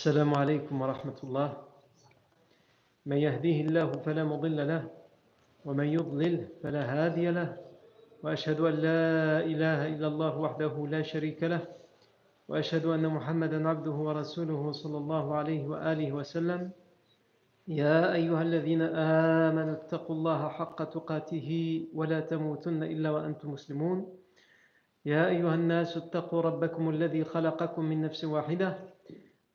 السلام عليكم ورحمة الله. من يهديه الله فلا مضل له ومن يضلل فلا هادي له. وأشهد أن لا إله إلا الله وحده لا شريك له وأشهد أن محمدا عبده ورسوله صلى الله عليه وآله وسلم. يا أيها الذين آمنوا اتقوا الله حق تقاته ولا تموتن إلا وأنتم مسلمون. يا أيها الناس اتقوا ربكم الذي خلقكم من نفس واحدة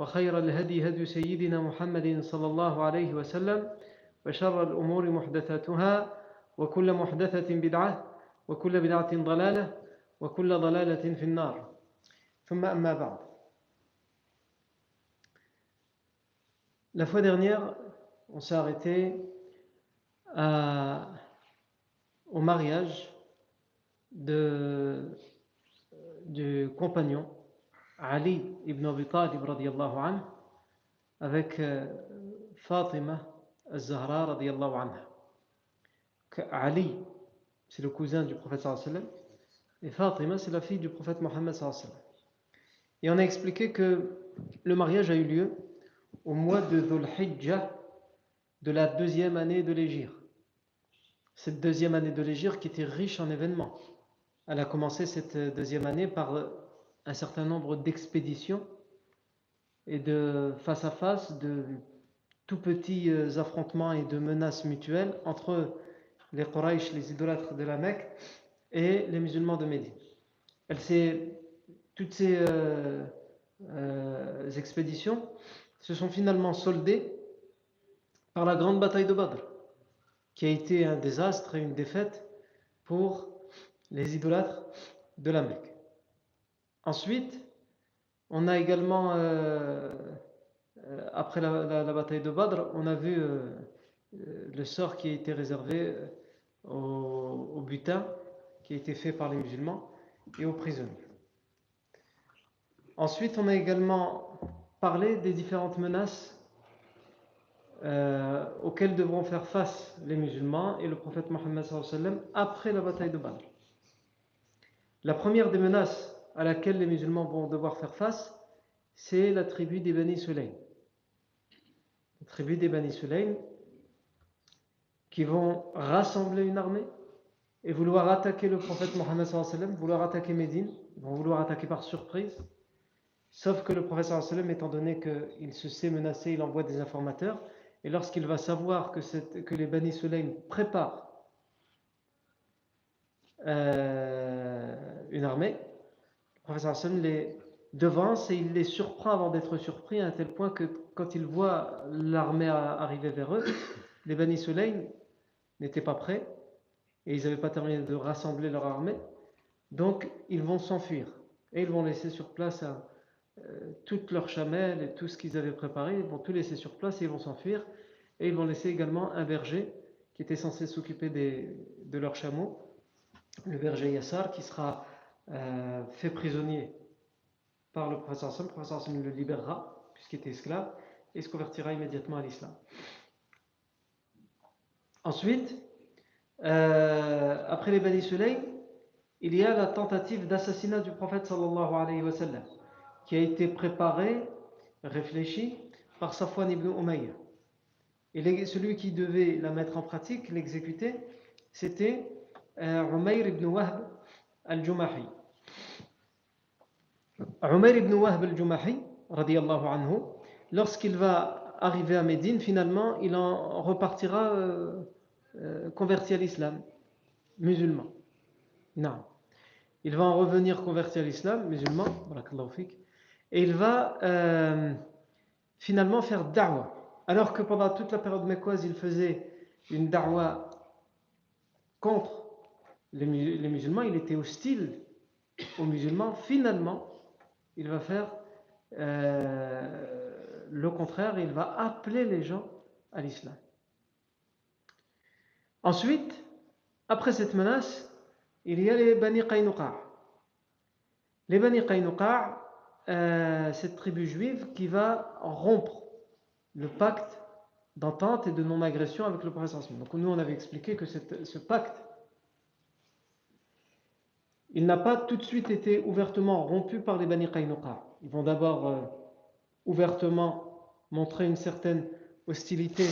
وخير الهدي هدي سيدنا محمد صلى الله عليه وسلم وشر الأمور محدثاتها وكل محدثة بدعة وكل بدعة ضلالة وكل ضلالة في النار. ثم أما بعد. La fois dernière, on s'est arrêté à, au mariage de, du compagnon Ali ibn Abi Talib radiallahu anhu avec Fatima al-Zahra anha. Ali, c'est le cousin du prophète sallallahu et Fatima, c'est la fille du prophète Mohammed sallallahu. Et on a expliqué que le mariage a eu lieu au mois de Dhul Hijjah de la deuxième année de l'Égir. Cette deuxième année de l'Égir qui était riche en événements. Elle a commencé cette deuxième année par un certain nombre d'expéditions et de face à face, de tout petits affrontements et de menaces mutuelles entre les Quraysh, les idolâtres de la Mecque, et les musulmans de Médine. Toutes ces euh, euh, expéditions se sont finalement soldées par la grande bataille de Badr, qui a été un désastre et une défaite pour les idolâtres de la Mecque. Ensuite, on a également, euh, après la, bataille de Badr, on a vu le sort qui a été réservé au, au butin qui a été fait par les musulmans et aux prisonniers. Ensuite, on a également parlé des différentes menaces euh, auxquelles devront faire face les musulmans et le prophète Mohammed après la bataille de Badr. La première des menaces à laquelle les musulmans vont devoir faire face, c'est la tribu des Bani Sulaym. La tribu des Bani Sulaym qui vont rassembler une armée et vouloir attaquer le prophète Mohammed vouloir attaquer Médine, vont vouloir attaquer par surprise. Sauf que le prophète étant donné qu'il se sait menacé, il envoie des informateurs. Et lorsqu'il va savoir que, les Bani Sulaym préparent euh, une armée, sallam les devance et il les surprend avant d'être surpris à un tel point que quand il voit l'armée arriver vers eux, les Bani Sulaym n'étaient pas prêts et ils n'avaient pas terminé de rassembler leur armée. Donc ils vont s'enfuir et ils vont laisser sur place euh, toutes leurs chamelles et tout ce qu'ils avaient préparé, ils vont tout laisser sur place et ils vont s'enfuir. Et ils vont laisser également un berger qui était censé s'occuper de leurs chameaux, le berger Yassar, qui sera euh, fait prisonnier par le professeur Sam. Le professeur le libérera, puisqu'il était esclave, et se convertira immédiatement à l'islam. Ensuite, euh, après les Bani il y a la tentative d'assassinat du prophète sallallahu qui a été préparé, réfléchi par Safwan ibn Umayya. Et celui qui devait la mettre en pratique, l'exécuter, c'était euh, ibn Wahb al-Jumahi. Umayr ibn Wahb al-Jumahi, radiallahu anhu, lorsqu'il va arriver à Médine, finalement, il en repartira euh, euh, converti à l'islam, musulman. Non. Il va en revenir converti à l'islam, musulman, et il va euh, finalement faire da'wa. Alors que pendant toute la période mécoise, il faisait une da'wa contre les, musulmans, il était hostile aux musulmans. Finalement, il va faire euh, le contraire, il va appeler les gens à l'islam. Ensuite, après cette menace, il y a les Bani Qaynuqa. Les Bani Qaynuqa, euh, cette tribu juive qui va rompre le pacte d'entente et de non-agression avec le prophète. Donc nous, on avait expliqué que ce pacte, il n'a pas tout de suite été ouvertement rompu par les Bani. Ils vont d'abord euh, ouvertement montrer une certaine hostilité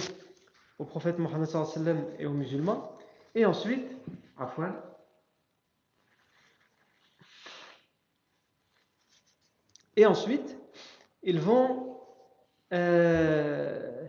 au prophète Mohammed et aux musulmans. Et ensuite, et ensuite, ils vont euh,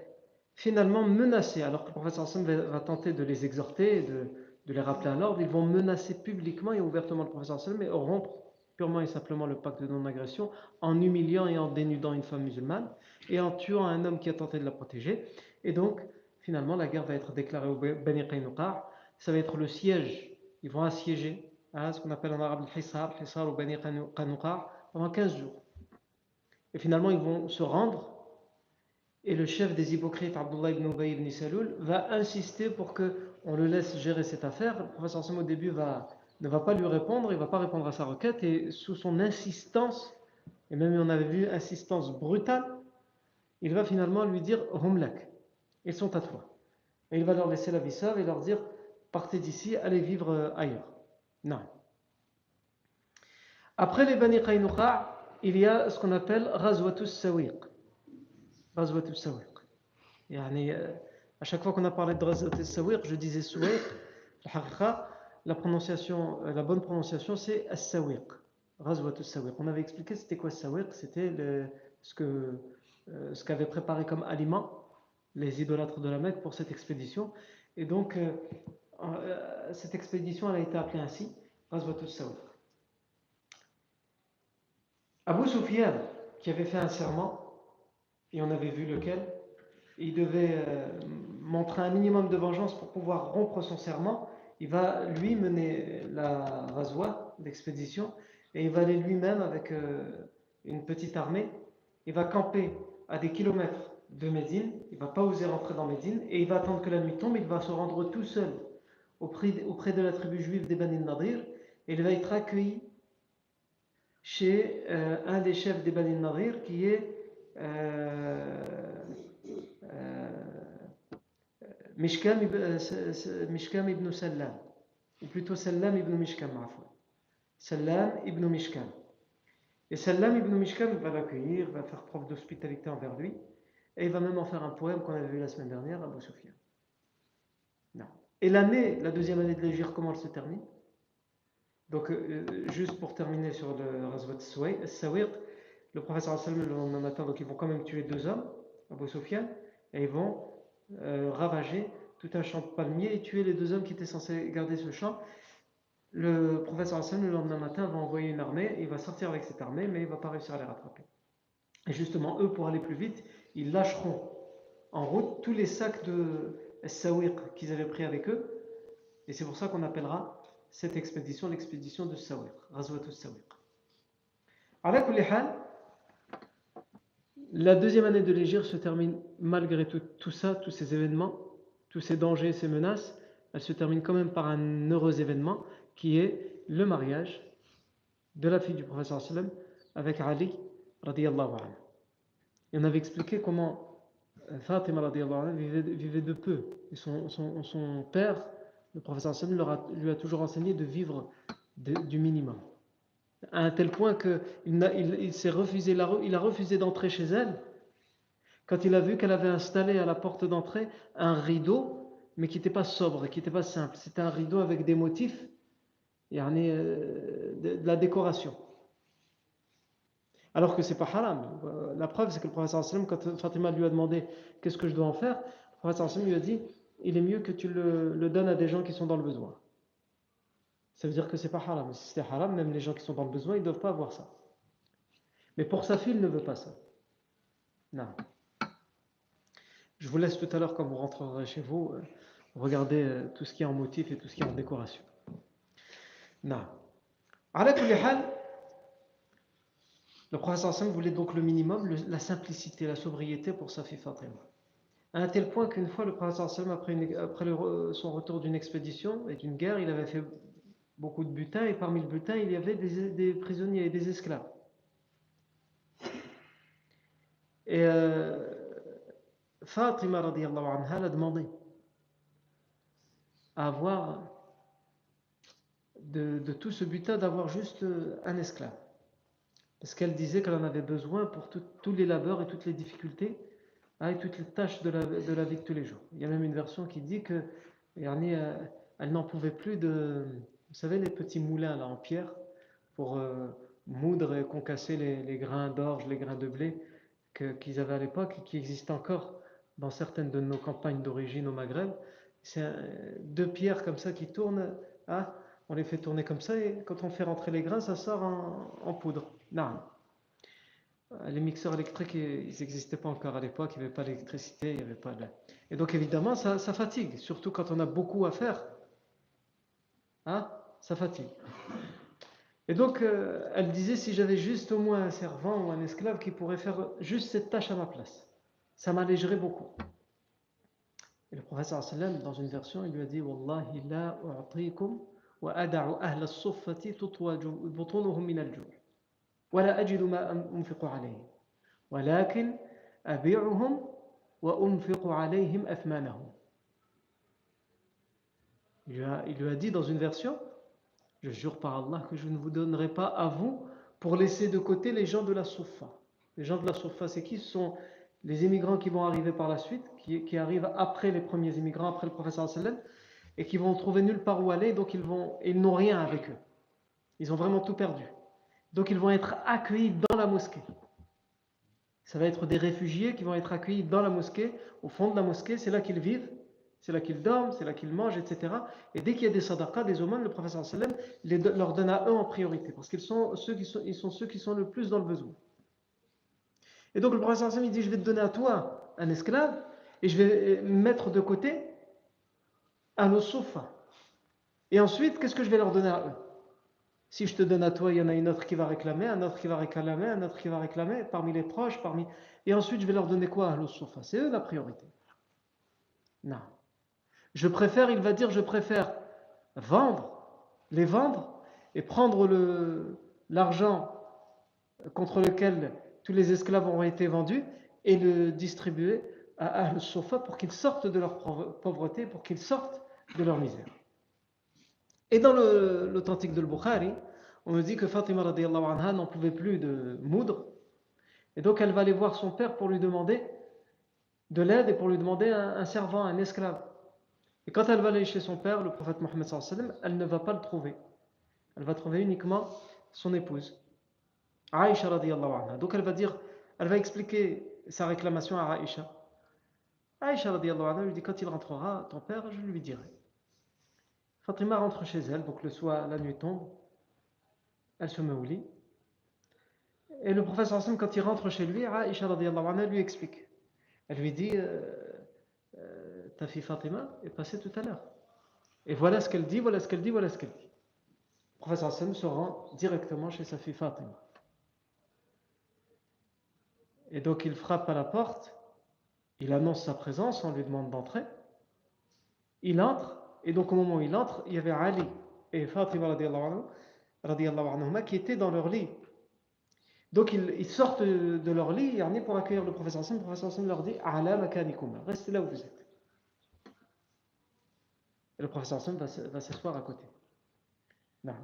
finalement menacer, alors que le prophète va tenter de les exhorter, de, de les rappeler à l'ordre, ils vont menacer publiquement et ouvertement le prophète mais rompre purement et simplement le pacte de non-agression en humiliant et en dénudant une femme musulmane et en tuant un homme qui a tenté de la protéger. Et donc, finalement, la guerre va être déclarée au Bani Qaynuqa. Ça va être le siège. Ils vont assiéger hein, ce qu'on appelle en arabe le Hisar, Hisar au Bani Qaynuqa, pendant 15 jours. Et finalement, ils vont se rendre. Et le chef des hypocrites, Abdullah ibn Ubay ibn Saloul, va insister pour qu'on le laisse gérer cette affaire. Le professeur Sam, au début, va, ne va pas lui répondre, il ne va pas répondre à sa requête. Et sous son insistance, et même on avait vu insistance brutale, il va finalement lui dire Humlak, ils sont à toi. Et il va leur laisser la vie et leur dire Partez d'ici, allez vivre euh, ailleurs. Non. Après les Bani il y a ce qu'on appelle Razwatus Sawiq. Razwatus Sawiq. Euh, à chaque fois qu'on a parlé de Razwatus Sawiq, je disais Sawiq. La prononciation, euh, la bonne prononciation, c'est As-Sawiq. On avait expliqué c'était quoi Sawiq C'était ce que euh, qu'avaient préparé comme aliment les idolâtres de la Mecque pour cette expédition. Et donc, cette expédition elle a été appelée ainsi, Razwatus Sawiq. Abu Sufyan, qui avait fait un serment, et on avait vu lequel, il devait euh, montrer un minimum de vengeance pour pouvoir rompre son serment, il va lui mener la razwa d'expédition, et il va aller lui-même avec euh, une petite armée, il va camper à des kilomètres de Médine, il va pas oser rentrer dans Médine, et il va attendre que la nuit tombe, il va se rendre tout seul auprès, de la tribu juive des Bani Nadir, et il va être accueilli chez euh, un des chefs des Bani Nadir qui est euh, Mishkam, ibn Sallam, ou plutôt Sallam ibn Mishkam. Sallam ibn Mishkam. Et Sallam ibn Mishkam va l'accueillir, va faire preuve d'hospitalité envers lui, et il va même en faire un poème qu'on avait vu la semaine dernière, Abu Sufyan. Non. Et l'année, la deuxième année de l'Égypte, comment elle se termine? Donc, euh, juste pour terminer sur le Razwat Sawiq, le professeur sallam le lendemain matin, donc ils vont quand même tuer deux hommes, Abu Sufyan, et ils vont euh, ravager tout un champ de palmiers et tuer les deux hommes qui étaient censés garder ce champ. Le professeur sallam le lendemain matin, va envoyer une armée, il va sortir avec cette armée, mais il ne va pas réussir à les rattraper. Et justement, eux, pour aller plus vite, ils lâcheront en route tous les sacs de Sawiq qu'ils avaient pris avec eux. Et c'est pour ça qu'on appellera cette expédition, l'expédition de Sawiq, Razwatul Sawiq. La deuxième année de l'Égypte se termine malgré tout, ça, tous ces événements, tous ces dangers, ces menaces, elle se termine quand même par un heureux événement qui est le mariage de la fille du professeur avec Ali anhu. Et on avait expliqué comment euh, Fatima anhu vivait, de peu. Son, père le professeur lui a toujours enseigné de vivre du minimum. À un tel point qu'il il, s'est refusé, il a refusé d'entrer chez elle quand il a vu qu'elle avait installé à la porte d'entrée un rideau, mais qui n'était pas sobre, qui n'était pas simple. C'était un rideau avec des motifs, euh, de, de la décoration. Alors que c'est pas haram. La preuve, c'est que le professeur Hassan, quand Fatima lui a demandé qu'est-ce que je dois en faire, le professeur Hassan lui a dit il est mieux que tu le, donnes à des gens qui sont dans le besoin. Ça veut dire que c'est pas haram. Si c'est haram, même les gens qui sont dans le besoin, ils ne doivent pas avoir ça. Mais pour sa fille, il ne veut pas ça. Non. Je vous laisse tout à l'heure quand vous rentrerez chez vous, euh, regarder euh, tout ce qui est en motif et tout ce qui est en décoration. Non. Le Hassan voulait donc le minimum, la simplicité, la sobriété pour sa fille Fatima. À un tel point qu'une fois, le Hassan, après, après son retour d'une expédition et d'une guerre, il avait fait beaucoup de butin, et parmi le butin, il y avait des, prisonniers et des esclaves. Et euh, Fatima anha, a demandé à avoir de, tout ce butin d'avoir juste un esclave. Parce qu'elle disait qu'elle en avait besoin pour tous les labeurs et toutes les difficultés hein, et toutes les tâches de la, de la, vie de tous les jours. Il y a même une version qui dit que euh, elle n'en pouvait plus de, vous savez, les petits moulins là en pierre pour euh, moudre et concasser les, grains d'orge, les grains de blé qu'ils avaient à l'époque et qui existent encore dans certaines de nos campagnes d'origine au Maghreb. C'est deux pierres comme ça qui tournent. Hein, on les fait tourner comme ça et quand on fait rentrer les grains, ça sort en, poudre. Non. Les mixeurs électriques, ils n'existaient pas encore à l'époque, il n'y avait pas d'électricité, il n'y avait pas de... Et donc évidemment, ça, ça, fatigue, surtout quand on a beaucoup à faire. Hein ça fatigue. Et donc, euh, elle disait, si j'avais juste au moins un servant ou un esclave qui pourrait faire juste cette tâche à ma place, ça m'allégerait beaucoup. Et le professeur sallam, dans une version, il lui a dit, Wallahi wa min al-ju'. Il lui a dit dans une version, je jure par Allah que je ne vous donnerai pas à vous pour laisser de côté les gens de la Soufa. Les gens de la Soufa, c'est qui? Ce sont les immigrants qui vont arriver par la suite, qui, arrivent après les premiers immigrants, après le professeur sallam, et qui vont trouver nulle part où aller, donc ils vont, ils n'ont rien avec eux. Ils ont vraiment tout perdu. Donc ils vont être accueillis dans la mosquée. Ça va être des réfugiés qui vont être accueillis dans la mosquée, au fond de la mosquée, c'est là qu'ils vivent. C'est là qu'ils dorment, c'est là qu'ils mangent, etc. Et dès qu'il y a des sadaqas, des aumônes, le professeur sallam leur donne à eux en priorité, parce qu'ils sont ceux qui sont, ils sont ceux qui sont le plus dans le besoin. Et donc le professeur sallam dit, je vais te donner à toi un esclave, et je vais mettre de côté un sofa. Et ensuite, qu'est-ce que je vais leur donner à eux? Si je te donne à toi, il y en a une autre qui va réclamer, un autre qui va réclamer, un autre qui va réclamer, parmi les proches, parmi... Et ensuite, je vais leur donner quoi à sofa? C'est eux la priorité. Non. Je préfère, il va dire, je préfère vendre, les vendre et prendre l'argent contre lequel tous les esclaves ont été vendus et le distribuer à Al-Sofa pour qu'ils sortent de leur pauvreté, pour qu'ils sortent de leur misère. Et dans l'authentique de Bukhari, on nous dit que Fatima anha n'en pouvait plus de moudre, et donc elle va aller voir son père pour lui demander de l'aide et pour lui demander un servant, un esclave. Et quand elle va aller chez son père, le prophète Mohammed elle ne va pas le trouver. Elle va trouver uniquement son épouse, Aïcha. Donc elle va dire, elle va expliquer sa réclamation à Aïcha. Aïcha lui dit, quand il rentrera, ton père, je lui dirai. Fatima rentre chez elle, donc le soir, la nuit tombe, elle se met au lit. Et le prophète quand il rentre chez lui, Aïcha lui explique. Elle lui dit, euh, ta fille Fatima est passée tout à l'heure. Et voilà ce qu'elle dit, voilà ce qu'elle dit, voilà ce qu'elle dit. Le professeur Hassan se rend directement chez sa fille Fatima. Et donc il frappe à la porte, il annonce sa présence, on lui demande d'entrer. Il entre, et donc au moment où il entre, il y avait Ali et Fatima qui étaient dans leur lit. Donc ils, sortent de leur lit pour accueillir le professeur Hassan. Le professeur Hassan leur dit Restez là où vous êtes. Et le professeur Hassan va, s'asseoir à côté.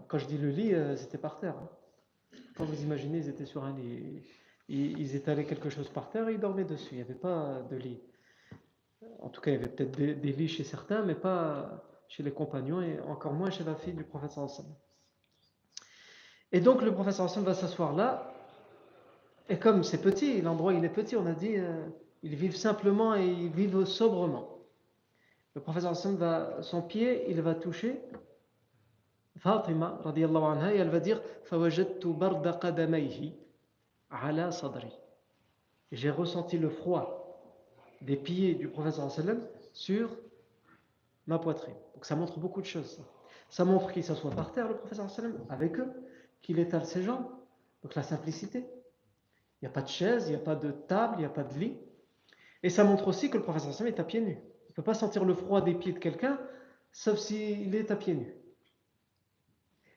Quand je dis le lit, euh, c'était par terre. Hein. Quand vous imaginez, ils étaient sur un lit. Ils, étalaient quelque chose par terre et ils dormaient dessus. Il n'y avait pas de lit. En tout cas, il y avait peut-être des, lits chez certains, mais pas chez les compagnons et encore moins chez la fille du professeur Hassan. Et donc, le professeur Hassan va s'asseoir là. Et comme c'est petit, l'endroit il est petit, on a dit, euh, ils vivent simplement et ils vivent sobrement. Le professeur Hassan va, son pied, il va toucher Fatima, radiallahu anha, et elle va dire ala sadri. J'ai ressenti le froid des pieds du professeur sallam sur ma poitrine. Donc ça montre beaucoup de choses. Ça, montre qu'il s'assoit par terre, le professeur sallam, avec eux, qu'il étale ses jambes. Donc la simplicité. Il n'y a pas de chaise, il n'y a pas de table, il n'y a pas de lit. Et ça montre aussi que le professeur Sam est à pieds nus. Ne peut pas sentir le froid des pieds de quelqu'un, sauf s'il est à pieds nus.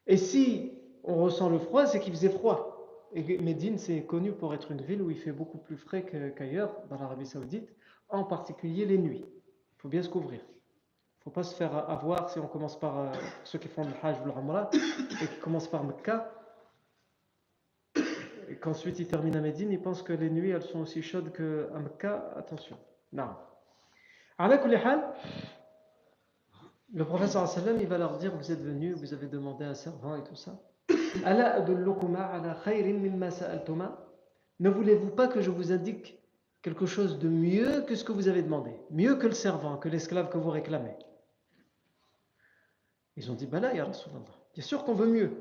Et si on ressent le froid, c'est qu'il faisait froid. Et Médine, c'est connu pour être une ville où il fait beaucoup plus frais qu'ailleurs, dans l'Arabie Saoudite, en particulier les nuits. Il faut bien se couvrir. Il ne faut pas se faire avoir si on commence par euh, ceux qui font le Hajj ou le Ramra et qui commencent par Mecca et qu'ensuite il termine à Médine, il pense que les nuits elles sont aussi chaudes qu'à Mecca. Attention. Non. Le professeur sallam, il va leur dire Vous êtes venus, vous avez demandé un servant et tout ça. Ne voulez-vous pas que je vous indique quelque chose de mieux que ce que vous avez demandé Mieux que le servant, que l'esclave que vous réclamez? Ils ont dit Bala, ya Rasulallah. Bien sûr qu'on veut mieux.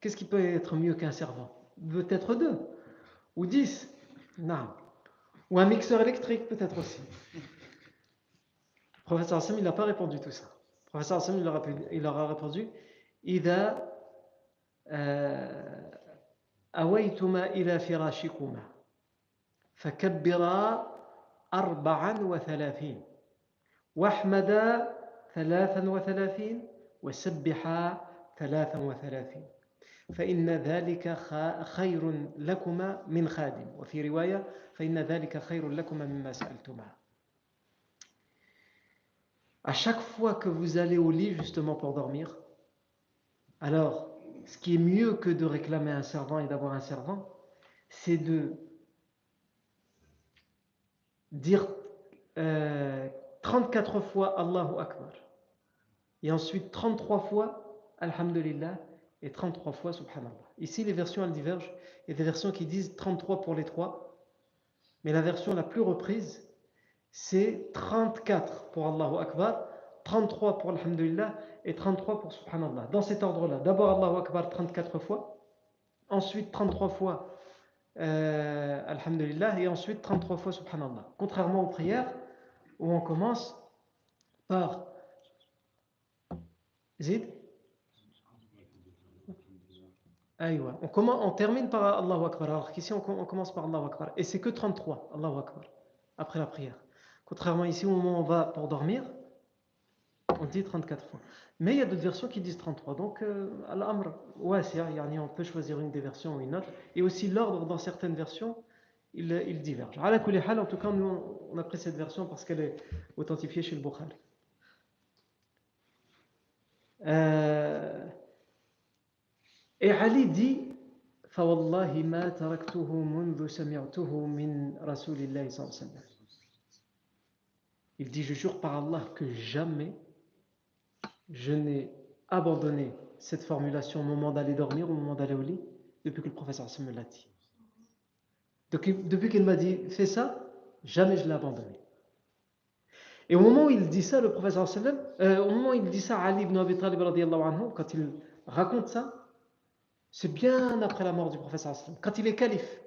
Qu'est-ce qui peut être mieux qu'un servant? Peut-être deux, ou dix? Non. Ou un mixeur électrique, peut-être aussi. Le professeur Hassan, il n'a pas répondu tout ça. Le professeur Hassan, il leur a répondu إذا أويتما إلى فراشكما فكبرا أربعا وثلاثين واحمدا ثلاثا وثلاثين وسبحا ثلاثا وثلاثين فإن ذلك خير لكما من خادم وفي رواية فإن ذلك خير لكما مما سألتما À chaque fois que vous allez au lit justement pour dormir, alors ce qui est mieux que de réclamer un servant et d'avoir un servant, c'est de dire euh, 34 fois Allahu Akbar et ensuite 33 fois Alhamdulillah et 33 fois Subhanallah. Ici, les versions elles divergent. Il y a des versions qui disent 33 pour les trois, mais la version la plus reprise, c'est 34 pour Allahu Akbar, 33 pour Alhamdulillah et 33 pour Subhanallah. Dans cet ordre-là, d'abord Allahu Akbar 34 fois, ensuite 33 fois euh, Alhamdulillah et ensuite 33 fois Subhanallah. Contrairement aux prières où on commence par Zid on, termine par Allahu Akbar, alors qu'ici on, commence par Allahu Akbar. Et c'est que 33, Allahu Akbar, après la prière. Contrairement ici, au moment où on va pour dormir, on dit 34 fois. Mais il y a d'autres versions qui disent 33. Donc, euh, Al-Amr, ouais, on peut choisir une des versions ou une autre. Et aussi l'ordre dans certaines versions, il, diverge. En tout cas, nous, on a pris cette version parce qu'elle est authentifiée chez le Bukhari. Euh, et Ali dit فوالله ما تركته منذ سمعته من رسول الله صلى الله عليه وسلم Il dit, je jure par Allah que jamais je n'ai abandonné cette formulation au moment d'aller dormir, au moment d'aller au lit, depuis que le professeur me l'a dit. Depuis qu'il m'a dit, fais ça, jamais je l'ai abandonné. Et au moment où il dit ça, le professeur euh, au moment où il dit ça à Ali ibn Abi Talib, quand il raconte ça, c'est bien après la mort du professeur quand il est calife.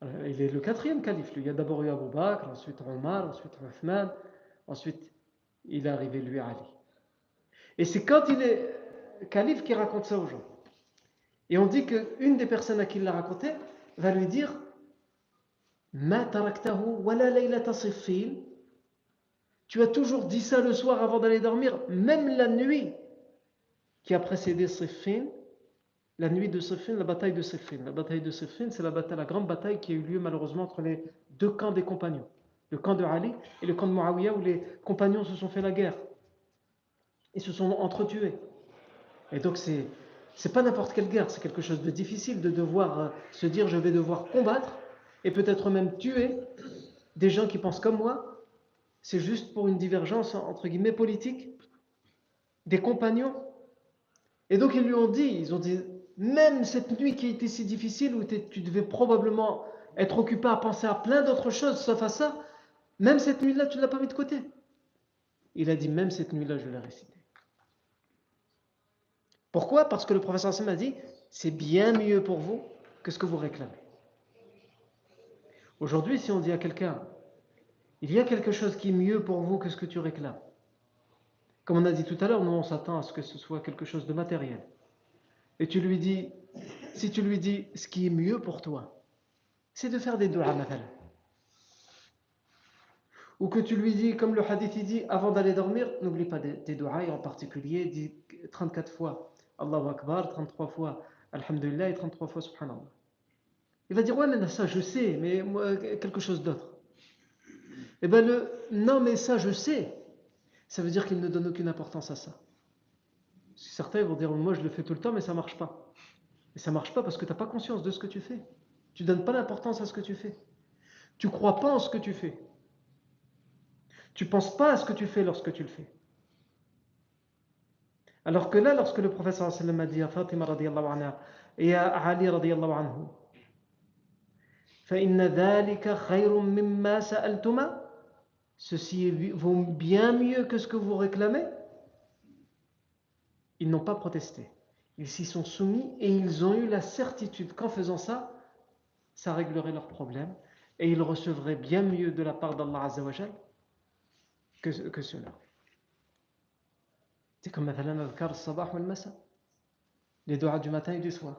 Il est le quatrième calife. Il y a d'abord eu Abu Bakr, ensuite Omar, ensuite Uthman, ensuite il est arrivé lui Ali. Et c'est quand il est calife qu'il raconte ça aux gens. Et on dit qu'une des personnes à qui il l'a raconté va lui dire Tu as toujours dit ça le soir avant d'aller dormir, même la nuit qui a précédé Siffin, la nuit de Siffin, la bataille de Siffin. La bataille de Siffin, c'est la, grande bataille qui a eu lieu malheureusement entre les deux camps des compagnons. Le camp de Ali et le camp de Muawiyah où les compagnons se sont fait la guerre. Ils se sont entretués. Et donc c'est c'est pas n'importe quelle guerre, c'est quelque chose de difficile de devoir euh, se dire je vais devoir combattre et peut-être même tuer des gens qui pensent comme moi. C'est juste pour une divergence entre guillemets politique des compagnons et donc ils lui ont dit, ils ont dit, même cette nuit qui a été si difficile, où tu devais probablement être occupé à penser à plein d'autres choses sauf à ça, même cette nuit-là, tu ne l'as pas mis de côté. Il a dit, même cette nuit-là, je l'ai récité. Pourquoi? Parce que le professeur Hassan a dit, c'est bien mieux pour vous que ce que vous réclamez. Aujourd'hui, si on dit à quelqu'un, il y a quelque chose qui est mieux pour vous que ce que tu réclames, comme on a dit tout à l'heure, nous on s'attend à ce que ce soit quelque chose de matériel. Et tu lui dis, si tu lui dis ce qui est mieux pour toi, c'est de faire des doigts, Ou que tu lui dis, comme le hadith dit, avant d'aller dormir, n'oublie pas tes doigts, et en particulier, dis 34 fois Allahu Akbar, 33 fois Alhamdulillah et 33 fois Subhanallah. Il va dire, ouais, mais ça je sais, mais moi, quelque chose d'autre. Eh bien, le non, mais ça je sais, ça veut dire qu'il ne donne aucune importance à ça. Certains vont dire, moi je le fais tout le temps, mais ça ne marche pas. Et ça ne marche pas parce que tu n'as pas conscience de ce que tu fais. Tu ne donnes pas l'importance à ce que tu fais. Tu ne crois pas en ce que tu fais. Tu ne penses pas à ce que tu fais lorsque tu le fais. Alors que là, lorsque le professeur sallam a dit à Fatima radiallahu anha et à Ali radiallahu anhu, فَإِنَّ ذَلِكَ خَيْرٌ مِمَّا سَأَلْتُمَا Ceci vaut bien mieux que ce que vous réclamez. Ils n'ont pas protesté. Ils s'y sont soumis et ils ont eu la certitude qu'en faisant ça, ça réglerait leurs problèmes et ils recevraient bien mieux de la part d'Allah Azzawajal que, que cela. C'est comme les doigts du matin et du soir.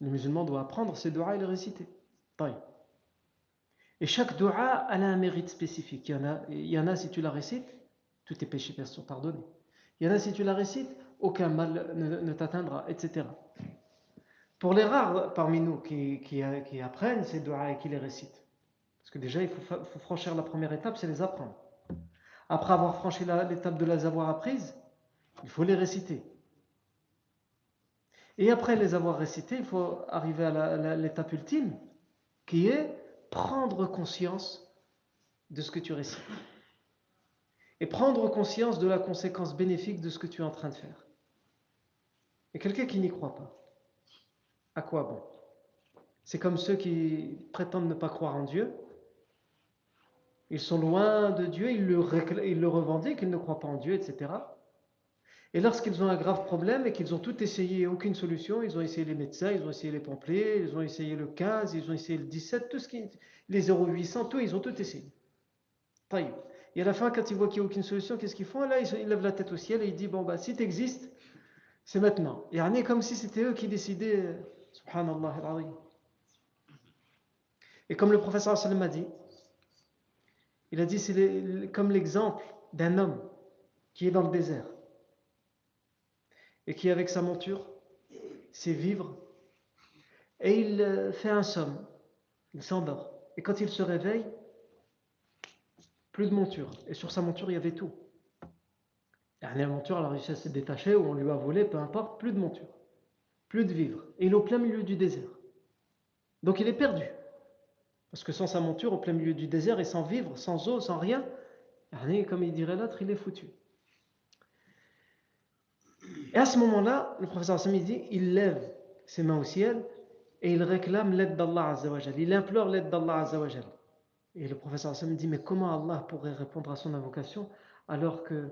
Le musulman doit apprendre ces doigts et les réciter. Et chaque doigt a un mérite spécifique. Il y en a, il y en a si tu la récites, tous tes péchés sont pardonnés. Il y en a si tu la récites, aucun mal ne, t'atteindra, etc. Pour les rares parmi nous qui, qui, apprennent ces doigts et qui les récitent, parce que déjà il faut, franchir la première étape, c'est les apprendre. Après avoir franchi l'étape de les avoir apprises, il faut les réciter. Et après les avoir récités, il faut arriver à l'étape ultime, qui est prendre conscience de ce que tu récites. Et prendre conscience de la conséquence bénéfique de ce que tu es en train de faire. Et quelqu'un qui n'y croit pas, à quoi bon? C'est comme ceux qui prétendent ne pas croire en Dieu. Ils sont loin de Dieu, ils le, ils revendiquent, ils ne croient pas en Dieu, etc. Et lorsqu'ils ont un grave problème et qu'ils ont tout essayé, aucune solution, ils ont essayé les médecins, ils ont essayé les pompiers, ils ont essayé le 15, ils ont essayé le 17, tout ce qui, les 0800, tout, ils ont tout essayé. Et à la fin, quand ils voient qu'il n'y a aucune solution, qu'est-ce qu'ils font? Là, ils, lèvent la tête au ciel et ils disent Bon, bah, si tu existes, c'est maintenant. Et on est comme si c'était eux qui décidaient, subhanallah al Et comme le professeur sallam a dit, il a dit c'est comme l'exemple d'un homme qui est dans le désert et qui, avec sa monture, sait vivre et il euh, fait un somme, il s'endort. Et quand il se réveille, plus de monture. Et sur sa monture, il y avait tout. La monture, réussi à se détacher ou on lui a volé, peu importe, plus de monture, plus de vivre. Et il est au plein milieu du désert. Donc il est perdu. Parce que sans sa monture, au plein milieu du désert et sans vivre, sans eau, sans rien, comme il dirait l'autre, il est foutu. Et à ce moment-là, le professeur Assami dit, il lève ses mains au ciel et il réclame l'aide d'Allah Azzawajal. Il implore l'aide d'Allah Azzawajal. Et le professeur Assami dit, mais comment Allah pourrait répondre à son invocation alors que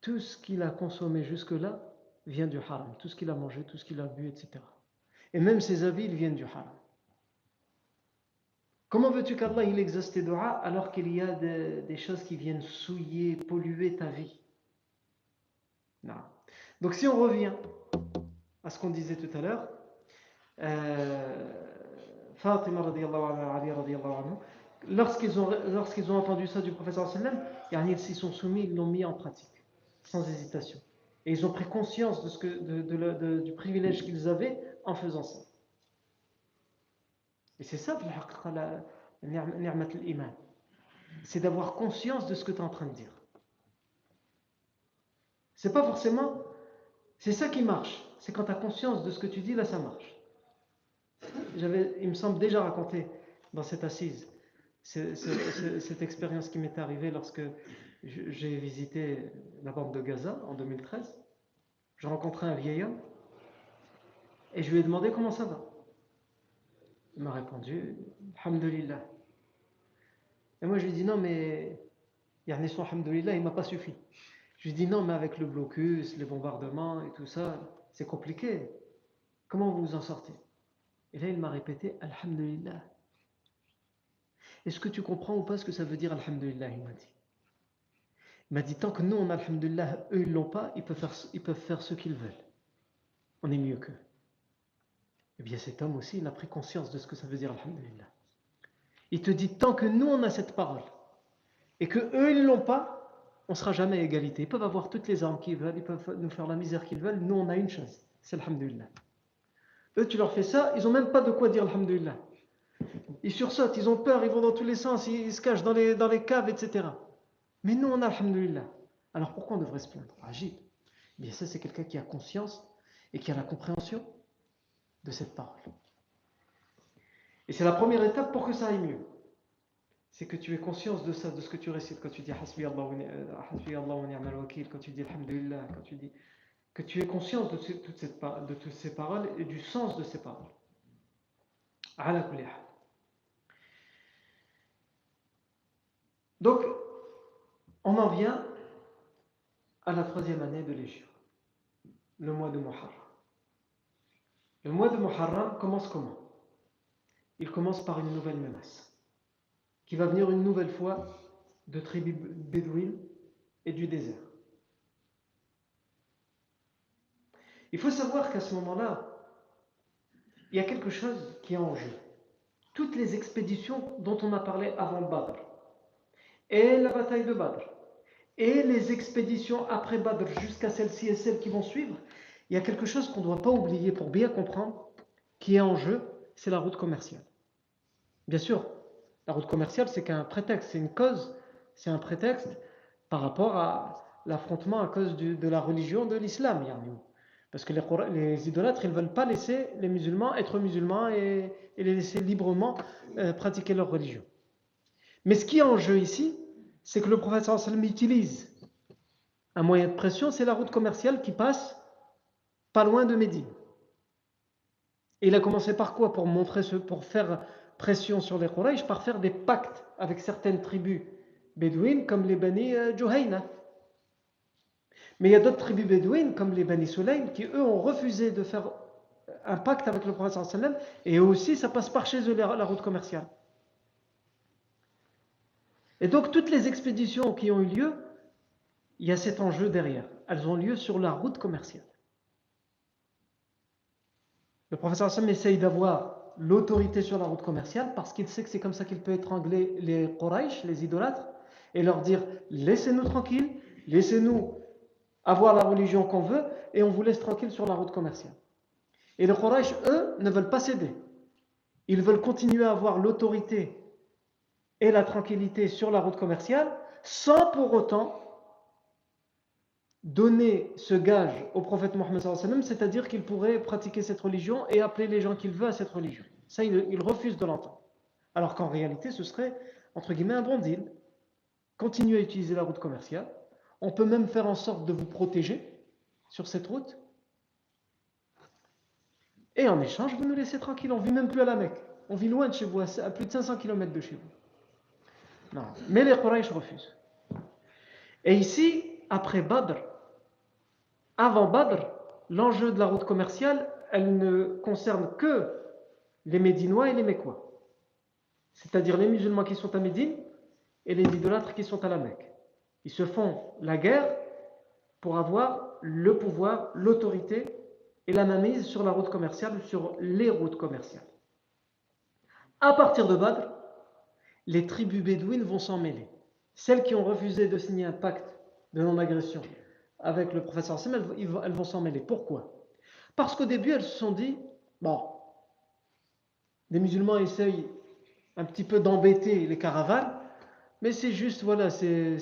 tout ce qu'il a consommé jusque-là vient du haram, tout ce qu'il a mangé, tout ce qu'il a bu, etc. Et même ses habits, ils viennent du haram. Comment veux-tu qu'Allah il exauce tes doigts alors qu'il y a des, choses qui viennent souiller, polluer ta vie? Donc si on revient à ce qu'on disait tout à l'heure, euh, Fatima lorsqu'ils ont, lorsqu'ils ont entendu ça du professeur sallam, ils s'y sont soumis, ils l'ont mis en pratique sans hésitation. Et ils ont pris conscience du privilège qu'ils avaient en faisant ça. Et c'est ça, l'iman. C'est d'avoir conscience de ce que tu es en train de dire. C'est pas forcément. C'est ça qui marche. C'est quand tu as conscience de ce que tu dis, là ça marche. J'avais, il me semble, déjà raconté dans cette assise cette expérience qui m'est arrivée lorsque j'ai visité la bande de Gaza en 2013. J'ai rencontré un vieil homme et je lui ai demandé comment ça va. Il m'a répondu Alhamdulillah. Et moi je lui ai dit non, mais Yarni son Alhamdulillah, il m'a pas suffi. Je lui dit non, mais avec le blocus, les bombardements et tout ça, c'est compliqué. Comment vous vous en sortez? Et là il m'a répété Alhamdulillah. Est-ce que tu comprends ou pas ce que ça veut dire Alhamdulillah? Il m'a dit. Il m'a dit tant que nous on a Alhamdulillah, eux ils l'ont pas, ils peuvent faire, ils peuvent faire ce qu'ils veulent. On est mieux qu'eux. Eh bien cet homme aussi, il a pris conscience de ce que ça veut dire Alhamdulillah. Il te dit, tant que nous, on a cette parole, et que eux, ils ne l'ont pas, on sera jamais égalité. Ils peuvent avoir toutes les armes qu'ils veulent, ils peuvent nous faire la misère qu'ils veulent, nous, on a une chose, c'est Alhamdulillah. Eux, tu leur fais ça, ils n'ont même pas de quoi dire Alhamdulillah. Ils sursautent, ils ont peur, ils vont dans tous les sens, ils, se cachent dans les, dans les caves, etc. Mais nous, on a Alhamdulillah. Alors pourquoi on devrait se plaindre? Agib. Eh bien, ça, c'est quelqu'un qui a conscience et qui a la compréhension de cette parole. Et c'est la première étape pour que ça aille mieux. C'est que tu aies conscience de ça, de ce que tu récites quand tu dis Hasbi Allah wa ni'mal wakil, quand tu dis Alhamdulillah, quand tu dis. Que tu aies conscience de, toute cette, de toutes ces paroles et du sens de ces paroles. Donc, on en vient à la troisième année de l'Égypte, le mois de Muharram. Le mois de Muharram commence comment? Il commence par une nouvelle menace, qui va venir une nouvelle fois de tribus bédouines et du désert. Il faut savoir qu'à ce moment-là, il y a quelque chose qui est en jeu. Toutes les expéditions dont on a parlé avant Badr, et la bataille de Badr, et les expéditions après Badr jusqu'à celles-ci et celles qui vont suivre, il y a quelque chose qu'on ne doit pas oublier pour bien comprendre qui est en jeu, c'est la route commerciale. Bien sûr, la route commerciale, c'est qu'un prétexte, c'est une cause, c'est un prétexte par rapport à l'affrontement à cause de la religion de l'islam. Parce que les, idolâtres, ils ne veulent pas laisser les musulmans être musulmans et, les laisser librement euh, pratiquer leur religion. Mais ce qui est en jeu ici, c'est que le prophète sallam utilise un moyen de pression, c'est la route commerciale qui passe pas loin de Médine. Et il a commencé par quoi? Pour montrer ce, pour faire pression sur les Quraysh, par faire des pactes avec certaines tribus bédouines comme les Bani euh, Juhayna. Mais il y a d'autres tribus bédouines comme les Bani Sulaym qui eux ont refusé de faire un pacte avec le prophète et eux aussi ça passe par chez eux la route commerciale. Et donc toutes les expéditions qui ont eu lieu, il y a cet enjeu derrière. Elles ont lieu sur la route commerciale. Le professeur Hassan essaye d'avoir l'autorité sur la route commerciale parce qu'il sait que c'est comme ça qu'il peut étrangler les Quraysh, les idolâtres, et leur dire laissez-nous tranquilles, laissez-nous avoir la religion qu'on veut, et on vous laisse tranquille sur la route commerciale. Et les Quraysh, eux, ne veulent pas céder. Ils veulent continuer à avoir l'autorité et la tranquillité sur la route commerciale sans pour autant donner ce gage au prophète Mohammed c'est-à-dire qu'il pourrait pratiquer cette religion et appeler les gens qu'il veut à cette religion. Ça, il, refuse de l'entendre. Alors qu'en réalité, ce serait, entre guillemets, un bon deal. Continuez à utiliser la route commerciale. On peut même faire en sorte de vous protéger sur cette route. Et en échange, vous nous laissez tranquille. On vit même plus à la Mecque. On vit loin de chez vous, à plus de 500 km de chez vous. Non. Mais les Quraysh refusent. Et ici, après Badr, avant Badr, l'enjeu de la route commerciale, elle ne concerne que les Médinois et les Mécois. C'est-à-dire les musulmans qui sont à Médine et les idolâtres qui sont à la Mecque. Ils se font la guerre pour avoir le pouvoir, l'autorité et la mainmise sur la route commerciale, sur les routes commerciales. À partir de Badr, les tribus bédouines vont s'en mêler. Celles qui ont refusé de signer un pacte de non-agression avec le professeur Sam, elles, vont s'en mêler. Pourquoi? Parce qu'au début, elles se sont dit, bon, les musulmans essayent un petit peu d'embêter les caravanes, mais c'est juste, voilà, c'est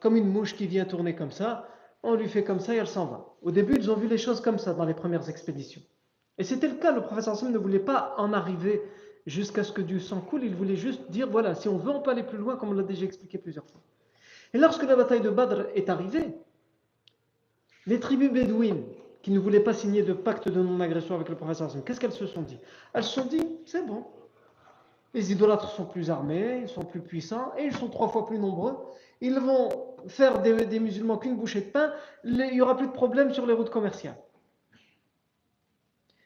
comme une mouche qui vient tourner comme ça, on lui fait comme ça et elle s'en va. Au début, ils ont vu les choses comme ça dans les premières expéditions. Et c'était le cas, le professeur Sam ne voulait pas en arriver jusqu'à ce que du sang coule, il voulait juste dire, voilà, si on veut, on peut aller plus loin, comme on l'a déjà expliqué plusieurs fois. Et lorsque la bataille de Badr est arrivée, les tribus bédouines qui ne voulaient pas signer de pacte de non-agression avec le professeur qu'est-ce qu'elles se sont dit? Elles se sont dit, c'est bon, les idolâtres sont plus armés, ils sont plus puissants, et ils sont trois fois plus nombreux. Ils vont faire des, musulmans qu'une bouchée de pain, il n'y aura plus de problème sur les routes commerciales.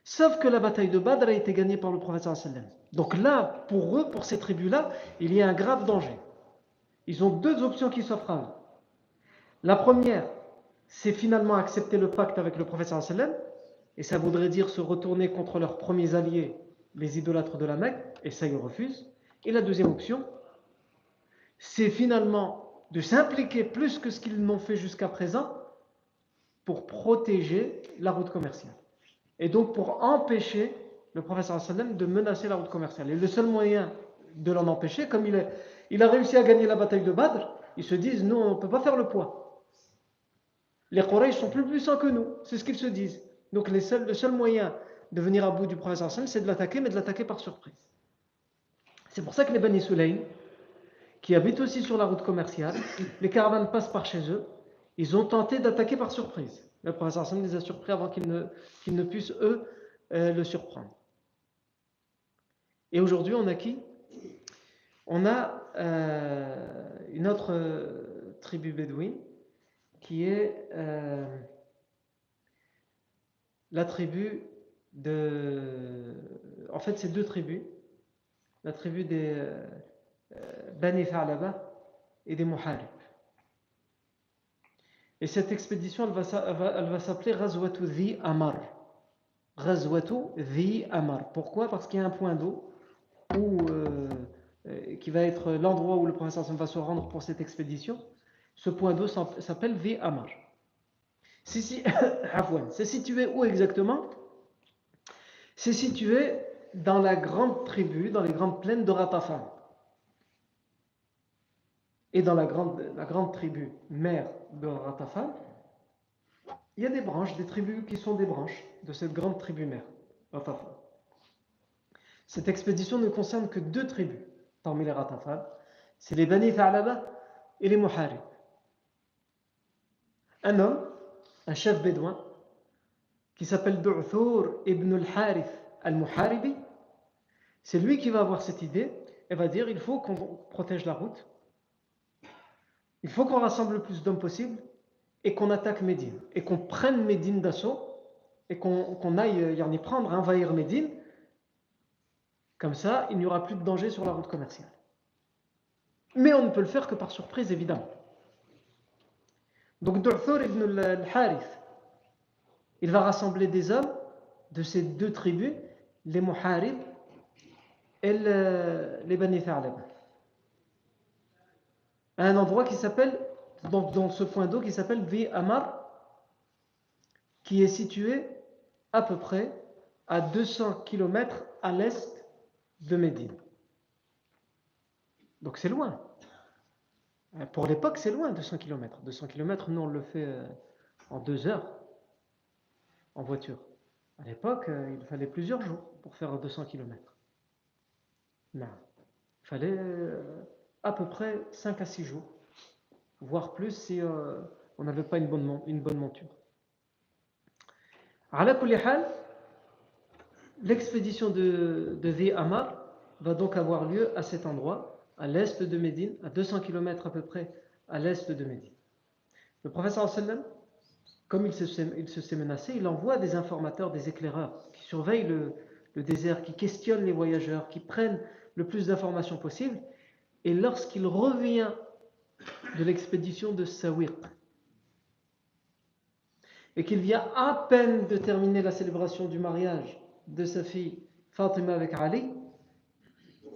Sauf que la bataille de Badr a été gagnée par le sallam. Donc là, pour eux, pour ces tribus-là, il y a un grave danger. Ils ont deux options qui s'offrent à eux. La première, c'est finalement accepter le pacte avec le prophète sallam et ça voudrait dire se retourner contre leurs premiers alliés, les idolâtres de la Mecque, et ça ils refusent. Et la deuxième option, c'est finalement de s'impliquer plus que ce qu'ils n'ont fait jusqu'à présent pour protéger la route commerciale. Et donc pour empêcher le professeur sallam de menacer la route commerciale. Et le seul moyen de l'en empêcher, comme il, est, il a réussi à gagner la bataille de Badr, ils se disent, nous, on ne peut pas faire le poids. Les Quraysh sont plus puissants que nous, c'est ce qu'ils se disent. Donc le seul moyen de venir à bout du sallam, c'est de l'attaquer, mais de l'attaquer par surprise. C'est pour ça que les Bani Sulaym, qui habitent aussi sur la route commerciale, les caravanes passent par chez eux, ils ont tenté d'attaquer par surprise. Le sallam les a surpris avant qu'ils ne, ne, puissent, eux, euh, le surprendre. Et aujourd'hui, on a qui? On a euh, une autre euh, tribu bédouine qui est la tribu de. En fait, c'est deux tribus. La tribu des Bani Fa'laba et des Muharib. Et cette expédition, elle va, s'appeler Razwatu Dhi Amar. Razwatu Dhi Amar. Pourquoi? Parce qu'il y a un point d'eau où, euh, qui va être l'endroit où le professeur va se rendre pour cette expédition. Ce point d'eau s'appelle Dhi Amar. C'est situé où exactement? C'est situé dans la grande tribu, dans les grandes plaines de Ratafan. Et dans la grande, la grande tribu mère de Ratafan, il y a des branches, des tribus qui sont des branches de cette grande tribu mère, Ratafan. Cette expédition ne concerne que deux tribus parmi les Ratafan, c'est les Bani Tha'laba et les Muharib. Un homme, un chef bédouin, qui s'appelle Du'thur ibn al-Harith al-Muharibi, c'est lui qui va avoir cette idée et va dire il faut qu'on protège la route il faut qu'on rassemble le plus d'hommes possible et qu'on attaque Médine. Et qu'on prenne Médine d'assaut et qu'on aille y en y prendre, envahir Médine. Comme ça, il n'y aura plus de danger sur la route commerciale. Mais on ne peut le faire que par surprise, évidemment. Donc, ibn al-Harith, il va rassembler des hommes de ces deux tribus, les Muharib et les Bani Tha'lab à un endroit qui s'appelle, dans, ce point d'eau qui s'appelle Vi Amar, qui est situé à peu près à 200 km à l'est de Médine. Donc c'est loin. Pour l'époque, c'est loin, 200 km. 200 km, nous on le fait euh, en deux heures en voiture. À l'époque, euh, il fallait plusieurs jours pour faire 200 km. Il fallait euh, à peu près 5 à 6 jours, voire plus si euh, on n'avait pas une bonne, une bonne monture. L'expédition de, de Amar va donc avoir lieu à cet endroit, à l'est de Médine, à 200 km à peu près à l'est de Médine. Le professeur sallam, comme il se, il se sait menacé, il envoie des informateurs, des éclaireurs qui surveillent le, désert, qui questionnent les voyageurs, qui prennent le plus d'informations possible et lorsqu'il revient de l'expédition de Sawiq, et qu'il vient à peine de terminer la célébration du mariage de sa fille Fatima avec Ali,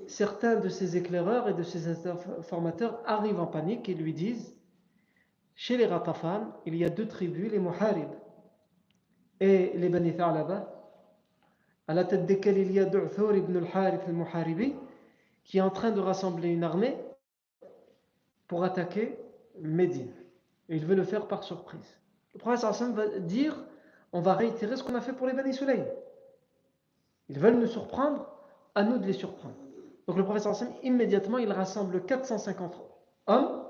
certains de ses éclaireurs et de ses informateurs arrivent en panique et lui disent Chez les Ratafan, il y a deux tribus, les Muharib et les Bani Tha'laba, à la tête desquels il y a Du'thur ibn al-Harith al-Muharibi, qui est en train de rassembler une armée pour attaquer Médine. Et il veut le faire par surprise. Le prophète Hassan va dire on va réitérer ce qu'on a fait pour les Bani Sulaym. Ils veulent nous surprendre, à nous de les surprendre. Donc le prophète Hassan, immédiatement, il rassemble 450 hommes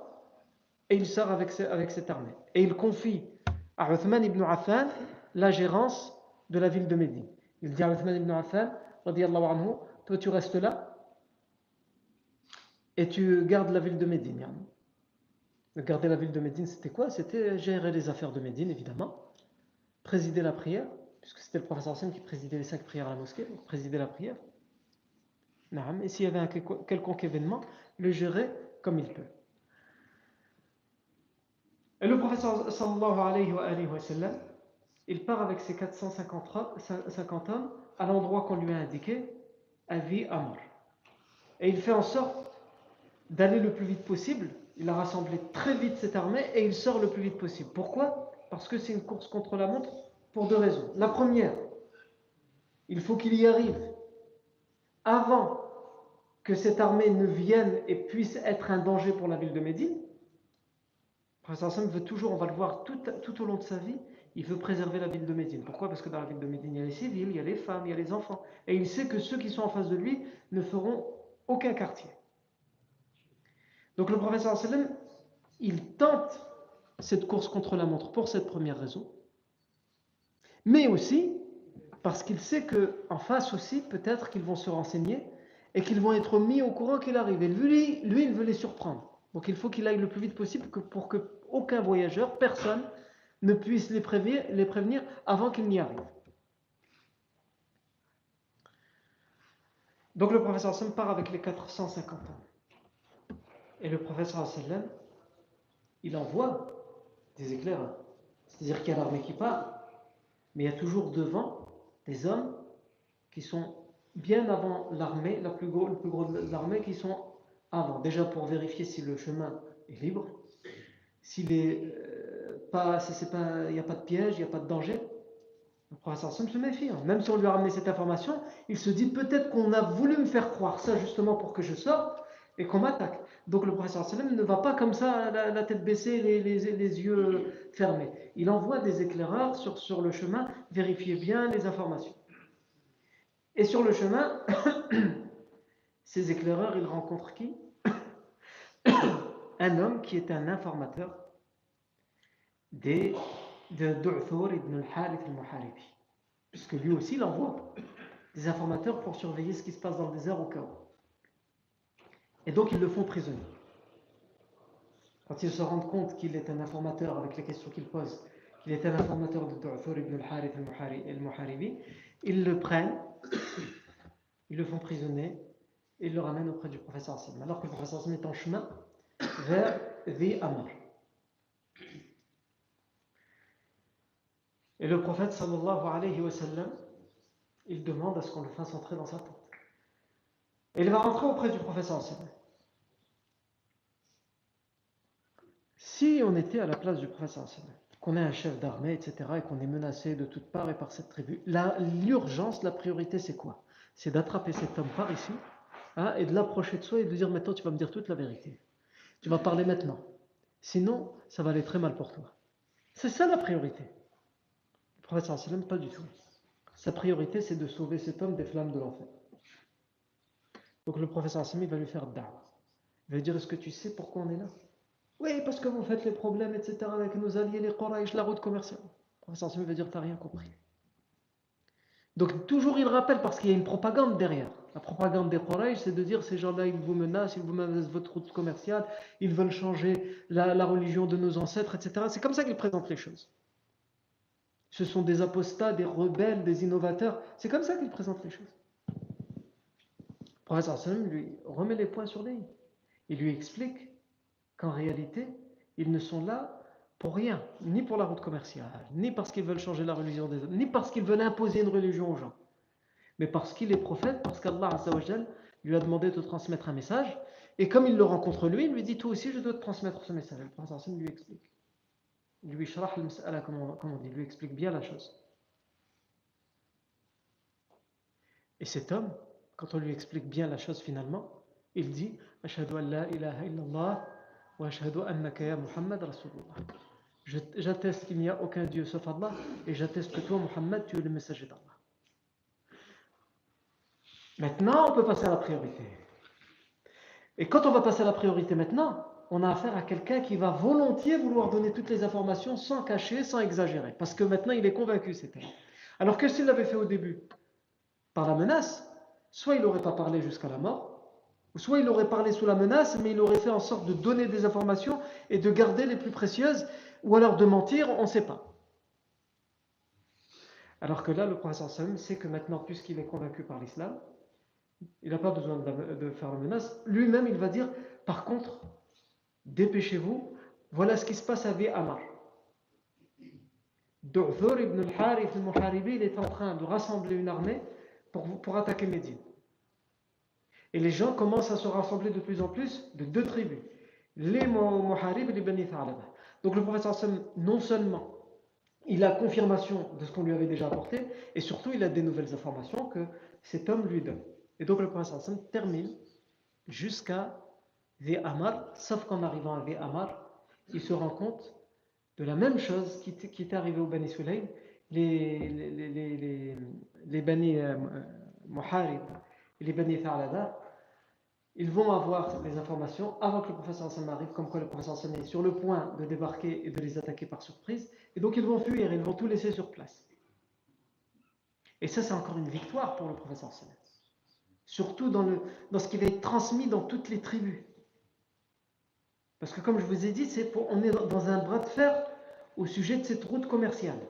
et il sort avec, avec cette armée. Et il confie à Uthman ibn Affan la gérance de la ville de Médine. Il dit à Uthman ibn Affan, anhu, toi tu restes là, et tu gardes la ville de Médine. Garder la ville de Médine, c'était quoi? C'était gérer les affaires de Médine, évidemment, présider la prière, puisque c'était le professeur Hassan qui présidait les cinq prières à la mosquée, donc présider la prière. Et s'il y avait un quelconque événement, le gérer comme il peut. Et le professeur sallallahu alayhi wa, sallam, il part avec ses 450 hommes à l'endroit qu'on lui a indiqué, Avi Amr. Et il fait en sorte d'aller le plus vite possible. Il a rassemblé très vite cette armée et il sort le plus vite possible. Pourquoi? Parce que c'est une course contre la montre pour deux raisons. La première, il faut qu'il y arrive avant que cette armée ne vienne et puisse être un danger pour la ville de Médine. Le prophète veut toujours, on va le voir tout, au long de sa vie, il veut préserver la ville de Médine. Pourquoi? Parce que dans la ville de Médine, il y a les civils, il y a les femmes, il y a les enfants. Et il sait que ceux qui sont en face de lui ne feront aucun quartier. Donc le professeur sallam, il tente cette course contre la montre pour cette première raison, mais aussi parce qu'il sait qu'en face aussi, peut-être qu'ils vont se renseigner et qu'ils vont être mis au courant qu'il arrive. Et lui, lui, il veut les surprendre. Donc il faut qu'il aille le plus vite possible pour que aucun voyageur, personne, ne puisse les prévenir, avant qu'il n'y arrive. Donc le professeur Sam part avec les 450 ans. Et le professeur sallam, il envoie des éclairs. C'est-à-dire qu'il y a l'armée qui part, mais il y a toujours devant des hommes qui sont bien avant l'armée, la plus gros, le qui sont avant. Déjà pour vérifier si le chemin est libre, s'il est euh, si n'y a pas de piège, il n'y a pas de danger. Le professeur Sam se méfie. Hein. Même si on lui a ramené cette information, il se dit peut-être qu'on a voulu me faire croire ça justement pour que je sorte et qu'on m'attaque. Donc le professeur Salem ne va pas comme ça, la, tête baissée, les, les, yeux fermés. Il envoie des éclaireurs sur le chemin, vérifier bien les informations. Et sur le chemin, ces éclaireurs, ils rencontrent qui? Un homme qui est un informateur des, de Du'thur ibn al-Harith al-Muharibi. Puisque lui aussi, il envoie des informateurs pour surveiller ce qui se passe dans le désert au cas où. Et donc ils le font prisonnier. Quand ils se rendent compte qu'il est un informateur avec les questions qu'il pose, qu'il est un informateur de Du'thur ibn al-Harith al-Muharibi, ils le prennent, ils le font prisonnier et ils le ramènent auprès du professeur Hassan. Alors que le professeur Hassan est en chemin vers The Amr. Et le prophète sallallahu alayhi wa sallam, il demande à ce qu'on le fasse entrer dans sa tente. Et il va rentrer auprès du professeur sallam. Si on était à la place du professeur qu'on est un chef d'armée, etc., et qu'on est menacé de toutes parts et par cette tribu, l'urgence, la, priorité, c'est quoi? C'est d'attraper cet homme par ici hein, et de l'approcher de soi et de dire maintenant tu vas me dire toute la vérité. Tu vas parler maintenant. Sinon, ça va aller très mal pour toi. C'est ça la priorité. Le professeur sallam, pas du tout. Sa priorité, c'est de sauver cet homme des flammes de l'enfer. Donc le professeur sallam, il va lui faire da'wah. Il va lui dire est-ce que tu sais pourquoi on est là? Oui, parce que vous faites les problèmes, etc., avec nos alliés, les Quraysh, la route commerciale. Le professeur veut dire, tu n'as rien compris. Donc, toujours il rappelle, parce qu'il y a une propagande derrière. La propagande des Quraysh, c'est de dire, ces gens-là, ils vous menacent, ils vous menacent votre route commerciale, ils veulent changer la, religion de nos ancêtres, etc. C'est comme ça qu'ils présentent les choses. Ce sont des apostats, des rebelles, des innovateurs. C'est comme ça qu'ils présentent les choses. Le professeur lui remet les points sur les i. Il lui explique qu'en réalité, ils ne sont là pour rien, ni pour la route commerciale, ni parce qu'ils veulent changer la religion des autres, ni parce qu'ils veulent imposer une religion aux gens, mais parce qu'il est prophète, parce qu'Allah lui a demandé de transmettre un message, et comme il le rencontre lui, il lui dit Toi aussi, je dois te transmettre ce message. Le prophète lui explique. Lui, comme on dit, lui explique bien la chose. Et cet homme, quand on lui explique bien la chose finalement, il dit Ashhadu an la ilaha illallah J'atteste qu'il n'y a aucun Dieu sauf Allah et j'atteste que toi, Muhammad, tu es le messager d'Allah. Maintenant, on peut passer à la priorité. Et quand on va passer à la priorité maintenant, on a affaire à quelqu'un qui va volontiers vouloir donner toutes les informations sans cacher, sans exagérer. Parce que maintenant, il est convaincu, c'était. Alors que s'il l'avait fait au début par la menace, soit il n'aurait pas parlé jusqu'à la mort, Soit il aurait parlé sous la menace, mais il aurait fait en sorte de donner des informations et de garder les plus précieuses, ou alors de mentir, on ne sait pas. Alors que là, le professeur Sam sait que maintenant, puisqu'il est convaincu par l'islam, il n'a pas besoin de, faire la menace. Lui-même, il va dire, par contre, dépêchez-vous, voilà ce qui se passe à Amar. Du'thur ibn al-Harith al-Muharibi, il est en train de rassembler une armée pour, pour attaquer Médine. Et les gens commencent à se rassembler de plus en plus de deux tribus, les Muharib et les Bani Tha'laba. Donc le professeur non seulement il a confirmation de ce qu'on lui avait déjà apporté, et surtout il a des nouvelles informations que cet homme lui donne. Et donc le professeur termine jusqu'à Amar, sauf qu'en arrivant à Amar, il se rend compte de la même chose qui, qui était arrivée au Bani Sulaym, les, les, les, les, Bani euh, Muharib les Bani Tha'laba, ils vont avoir les informations avant que le professeur Hassan arrive, comme quoi le professeur Hassan est sur le point de débarquer et de les attaquer par surprise. Et donc ils vont fuir, ils vont tout laisser sur place. Et ça, c'est encore une victoire pour le professeur Hassan. Surtout dans, le, ce qui va être transmis dans toutes les tribus. Parce que comme je vous ai dit, on est dans un bras de fer au sujet de cette route commerciale.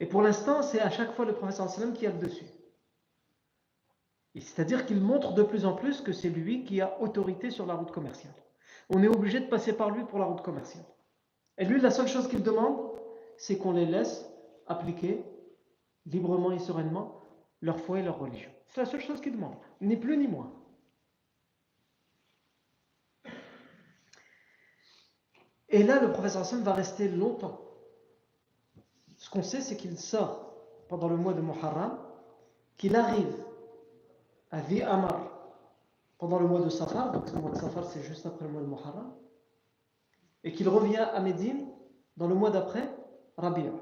Et pour l'instant, c'est à chaque fois le professeur Hassan qui a le dessus. C'est-à-dire qu'il montre de plus en plus que c'est lui qui a autorité sur la route commerciale. On est obligé de passer par lui pour la route commerciale. Et lui, la seule chose qu'il demande, c'est qu'on les laisse appliquer librement et sereinement leur foi et leur religion. C'est la seule chose qu'il demande, ni plus ni moins. Et là, le professeur Hassan va rester longtemps. Ce qu'on sait, c'est qu'il sort pendant le mois de Muharram, qu'il arrive à Vi Amar pendant le mois de Safar, donc le mois de Safar c'est juste après le mois de Muharram, et qu'il revient à Médine dans le mois d'après, Rabi'a.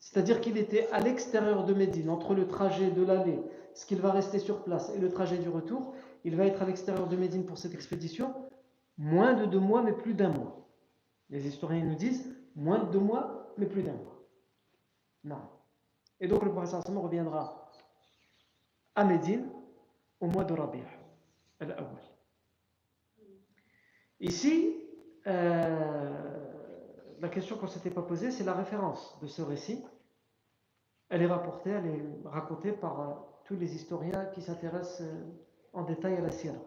C'est-à-dire qu'il était à l'extérieur de Médine, entre le trajet de l'aller, ce qu'il va rester sur place, et le trajet du retour. Il va être à l'extérieur de Médine pour cette expédition, moins de deux mois, mais plus d'un mois. Les historiens nous disent moins de deux mois, mais plus d'un mois. Non. Et donc le professeur reviendra à Médine au mois de Rabi' al-Awwal. Ici, euh, la question qu'on ne s'était pas posée, c'est la référence de ce récit. Elle est rapportée, elle est racontée par euh, tous les historiens qui s'intéressent euh, en détail à la Sierra.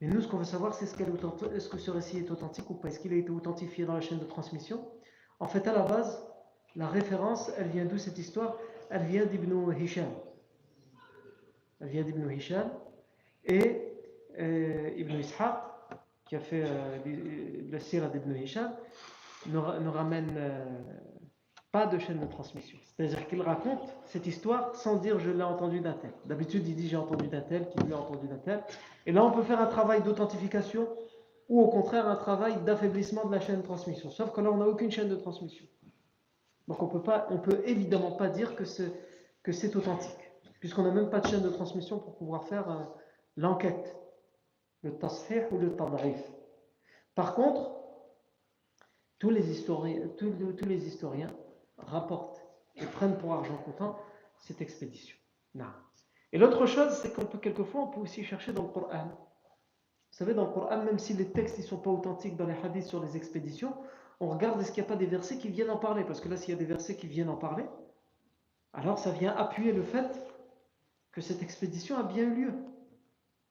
Mais nous, ce qu'on veut savoir, c'est est-ce, est-ce que ce récit est authentique ou pas? Est-ce qu'il a été authentifié dans la chaîne de transmission? En fait, à la base, la référence, elle vient d'où cette histoire? Elle vient d'Ibn Hisham. Vient d'Ibn Hisham. Et euh, Ibn Ishaq, qui a fait euh, le sira d'Ibn Hisham, ne, ramène euh, pas de chaîne de transmission. C'est-à-dire qu'il raconte cette histoire sans dire je l'ai entendu d'un tel. D'habitude, il dit j'ai entendu d'un tel, qui l'a entendu d'un tel. Et là, on peut faire un travail d'authentification ou au contraire un travail d'affaiblissement de la chaîne de transmission. Sauf que là, on n'a aucune chaîne de transmission. Donc on peut peut évidemment pas dire que c'est authentique puisqu'on n'a même pas de chaîne de transmission pour pouvoir faire euh, l'enquête, le tasfih ou le tadrif. Par contre, tous les historiens, tous, les historiens rapportent et prennent pour argent comptant cette expédition. Et l'autre chose, c'est qu'on peut quelquefois, on peut aussi chercher dans le Coran. Vous savez, dans le Coran, même si les textes ne sont pas authentiques dans les hadiths sur les expéditions, on regarde est-ce qu'il n'y a pas des versets qui viennent en parler. Parce que là, s'il y a des versets qui viennent en parler, alors ça vient appuyer le fait que cette expédition a bien eu lieu.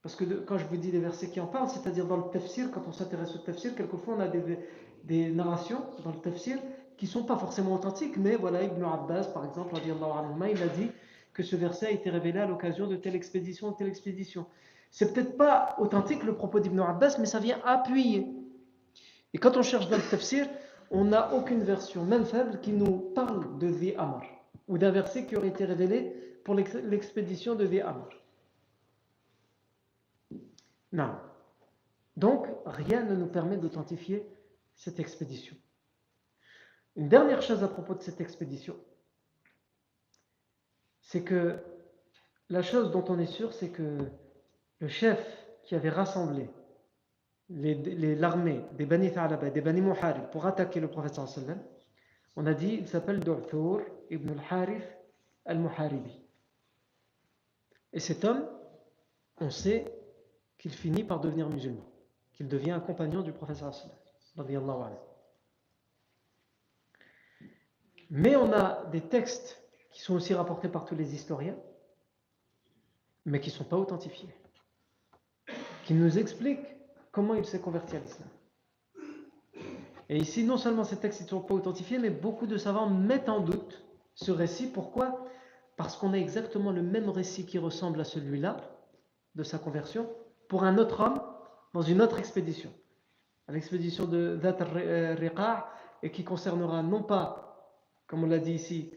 Parce que quand je vous dis des versets qui en parlent, c'est-à-dire dans le tafsir, quand on s'intéresse au tafsir, quelquefois on a des, des narrations dans le tafsir qui ne sont pas forcément authentiques, mais voilà, Ibn Abbas, par exemple, il a dit que ce verset a été révélé à l'occasion de telle expédition ou telle expédition. C'est peut-être pas authentique le propos d'Ibn Abbas, mais ça vient appuyer. Et quand on cherche dans le tafsir, on n'a aucune version, même faible, qui nous parle de Zi Amar, ou d'un verset qui aurait été révélé pour l'expédition de Amr. Non. Donc, rien ne nous permet d'authentifier cette expédition. Une dernière chose à propos de cette expédition, c'est que la chose dont on est sûr, c'est que le chef qui avait rassemblé l'armée des Bani Tha'laba, des Bani Muharib pour attaquer le prophète sallam, on a dit, il s'appelle Du'thur ibn al-Harith al-Muharibi. Et cet homme, on sait qu'il finit par devenir musulman, qu'il devient un compagnon du professeur Mais on a des textes qui sont aussi rapportés par tous les historiens, mais qui ne sont pas authentifiés, qui nous expliquent comment il s'est converti à l'islam. Et ici, non seulement ces textes ne sont pas authentifiés, mais beaucoup de savants mettent en doute ce récit. Pourquoi? Parce qu'on a exactement le même récit qui ressemble à celui-là, de sa conversion, pour un autre homme, dans une autre expédition. L'expédition de Dhat al-Riqa' et qui concernera non pas, comme on l'a dit ici,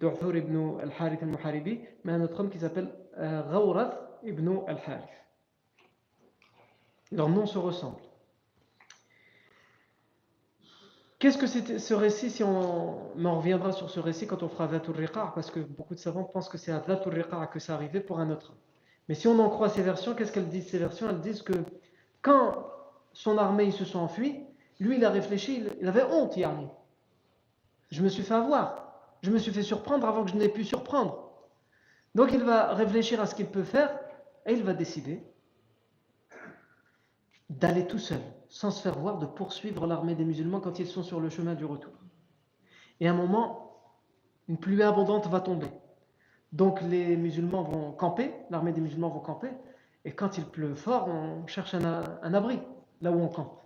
Du'fur ibn al-Harith al-Muharibi, mais un autre homme qui s'appelle euh, Ghawrath ibn al-Harith. Leurs noms se ressemblent. Qu'est-ce que c'est ce récit si on, on, reviendra sur ce récit quand on fera Dhatul parce que beaucoup de savants pensent que c'est à Dhatul que ça arrivait pour un autre. Mais si on en croit ces versions, qu'est-ce qu'elles disent ces versions? Elles disent que quand son armée se sont enfuis, lui il a réfléchi, il avait honte Yarni. Je me suis fait avoir, je me suis fait surprendre avant que je n'ai pu surprendre. Donc il va réfléchir à ce qu'il peut faire et il va décider d'aller tout seul, sans se faire voir, de poursuivre l'armée des musulmans quand ils sont sur le chemin du retour. Et à un moment, une pluie abondante va tomber. Donc les musulmans vont camper, l'armée des musulmans vont camper, et quand il pleut fort, on cherche un, abri, là où on campe.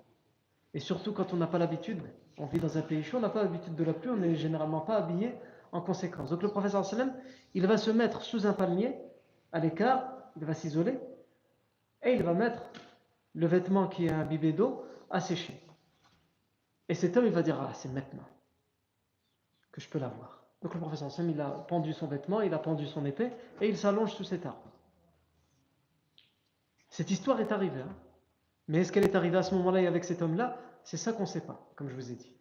Et surtout quand on n'a pas l'habitude, on vit dans un pays chaud, on n'a pas l'habitude de la pluie, on n'est généralement pas habillé en conséquence. Donc le professeur sallam, il va se mettre sous un palmier, à l'écart, il va s'isoler, et il va mettre le vêtement qui est imbibé d'eau à sécher. Et cet homme, il va dire, ah, c'est maintenant que je peux l'avoir. Donc le professeur Sam, il a pendu son vêtement, il a pendu son épée, et il s'allonge sous cet arbre. Cette histoire est arrivée. Hein. Mais est-ce qu'elle est arrivée à ce moment-là et avec cet homme-là? C'est ça qu'on ne sait pas, comme je vous ai dit.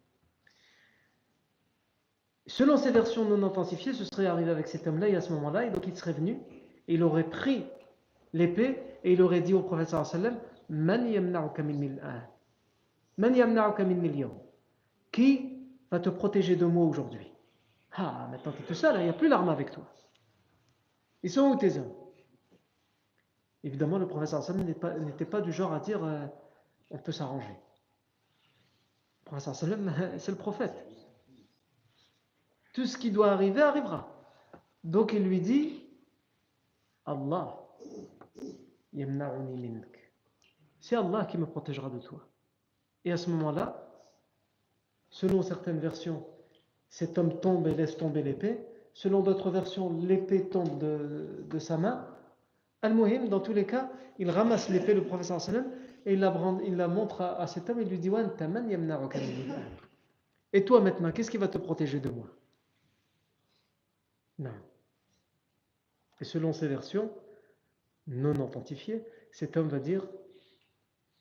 Selon ces versions non authentifiées, ce serait arrivé avec cet homme-là et à ce moment-là, et donc il serait venu, et il aurait pris l'épée, et il aurait dit au professeur sallam qui va te protéger de moi aujourd'hui Ah, maintenant tu es tout seul, il n'y a plus l'arme avec toi. Ils sont où tes hommes? Évidemment, le professeur Hassan n'était pas, du genre à dire euh, on peut s'arranger. Le professeur c'est le prophète. Tout ce qui doit arriver arrivera. Donc il lui dit Allah yamna'uni mink c'est Allah qui me protégera de toi. Et à ce moment-là, selon certaines versions, cet homme tombe et laisse tomber l'épée. Selon d'autres versions, l'épée tombe de, sa main. Al-Muhim, dans tous les cas, il ramasse l'épée, le professeur sallam, et il la, il la montre à, cet homme et lui dit Et toi maintenant, qu'est-ce qui va te protéger de moi? Non. Et selon ces versions, non authentifiées, cet homme va dire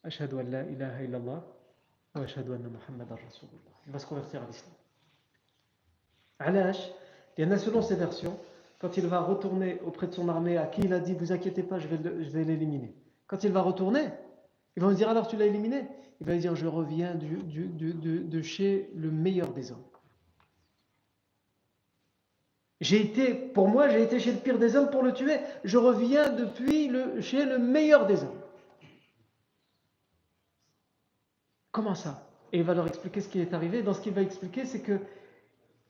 An la ilaha illallah wa anna Rasulullah. Il va se convertir à l'islam. Alash, il y en a selon ces versions, quand il va retourner auprès de son armée, à qui il a dit Vous inquiétez pas, je vais l'éliminer. Quand il va retourner, ils vont lui dire Alors tu l'as éliminé? Il va lui dire Je reviens du, du, de, de chez le meilleur des hommes. J'ai été, pour moi, j'ai été chez le pire des hommes pour le tuer. Je reviens depuis le, chez le meilleur des hommes. Comment ça? Et il va leur expliquer ce qui est arrivé. Dans ce qu'il va expliquer, c'est que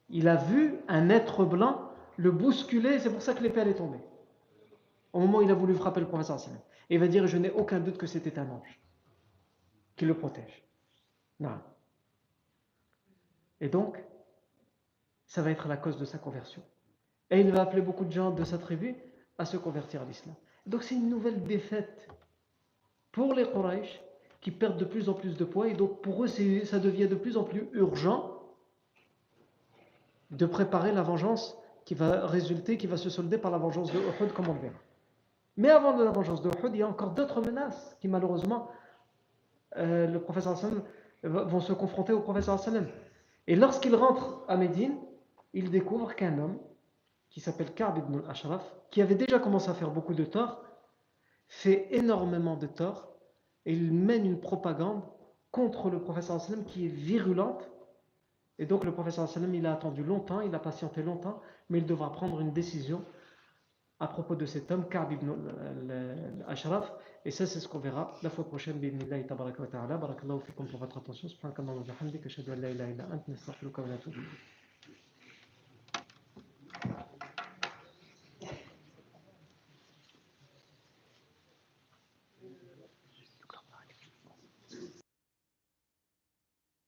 il a vu un être blanc le bousculer, c'est pour ça que l'épée est tombée. Au moment où il a voulu frapper le professeur Et il va dire Je n'ai aucun doute que c'était un ange qui le protège. Non. Et donc, ça va être la cause de sa conversion. Et il va appeler beaucoup de gens de sa tribu à se convertir à l'islam. Donc c'est une nouvelle défaite pour les Quraysh qui perdent de plus en plus de poids et donc pour eux ça devient de plus en plus urgent de préparer la vengeance qui va résulter, qui va se solder par la vengeance de Uhud comme on le verra. Mais avant de la vengeance de Uhud, il y a encore d'autres menaces qui malheureusement euh, le professeur vont se confronter au professeur sallam. Et lorsqu'il rentre à Médine, il découvre qu'un homme qui s'appelle Ka'b ibn al-Ashraf, qui avait déjà commencé à faire beaucoup de tort, fait énormément de tort et il mène une propagande contre le professeur sallam qui est virulente. Et donc le professeur sallam, il a attendu longtemps, il a patienté longtemps, mais il devra prendre une décision à propos de cet homme, Ka'b ibn Ashraf. Et ça, c'est ce qu'on verra la fois prochaine. B'idnillahi tabaraka wa ta'ala. Barakallahu fikum pour votre attention. Subhanakallahu wa bihamdika. Ashhadu an la ilaha illa nastaghfiruka wa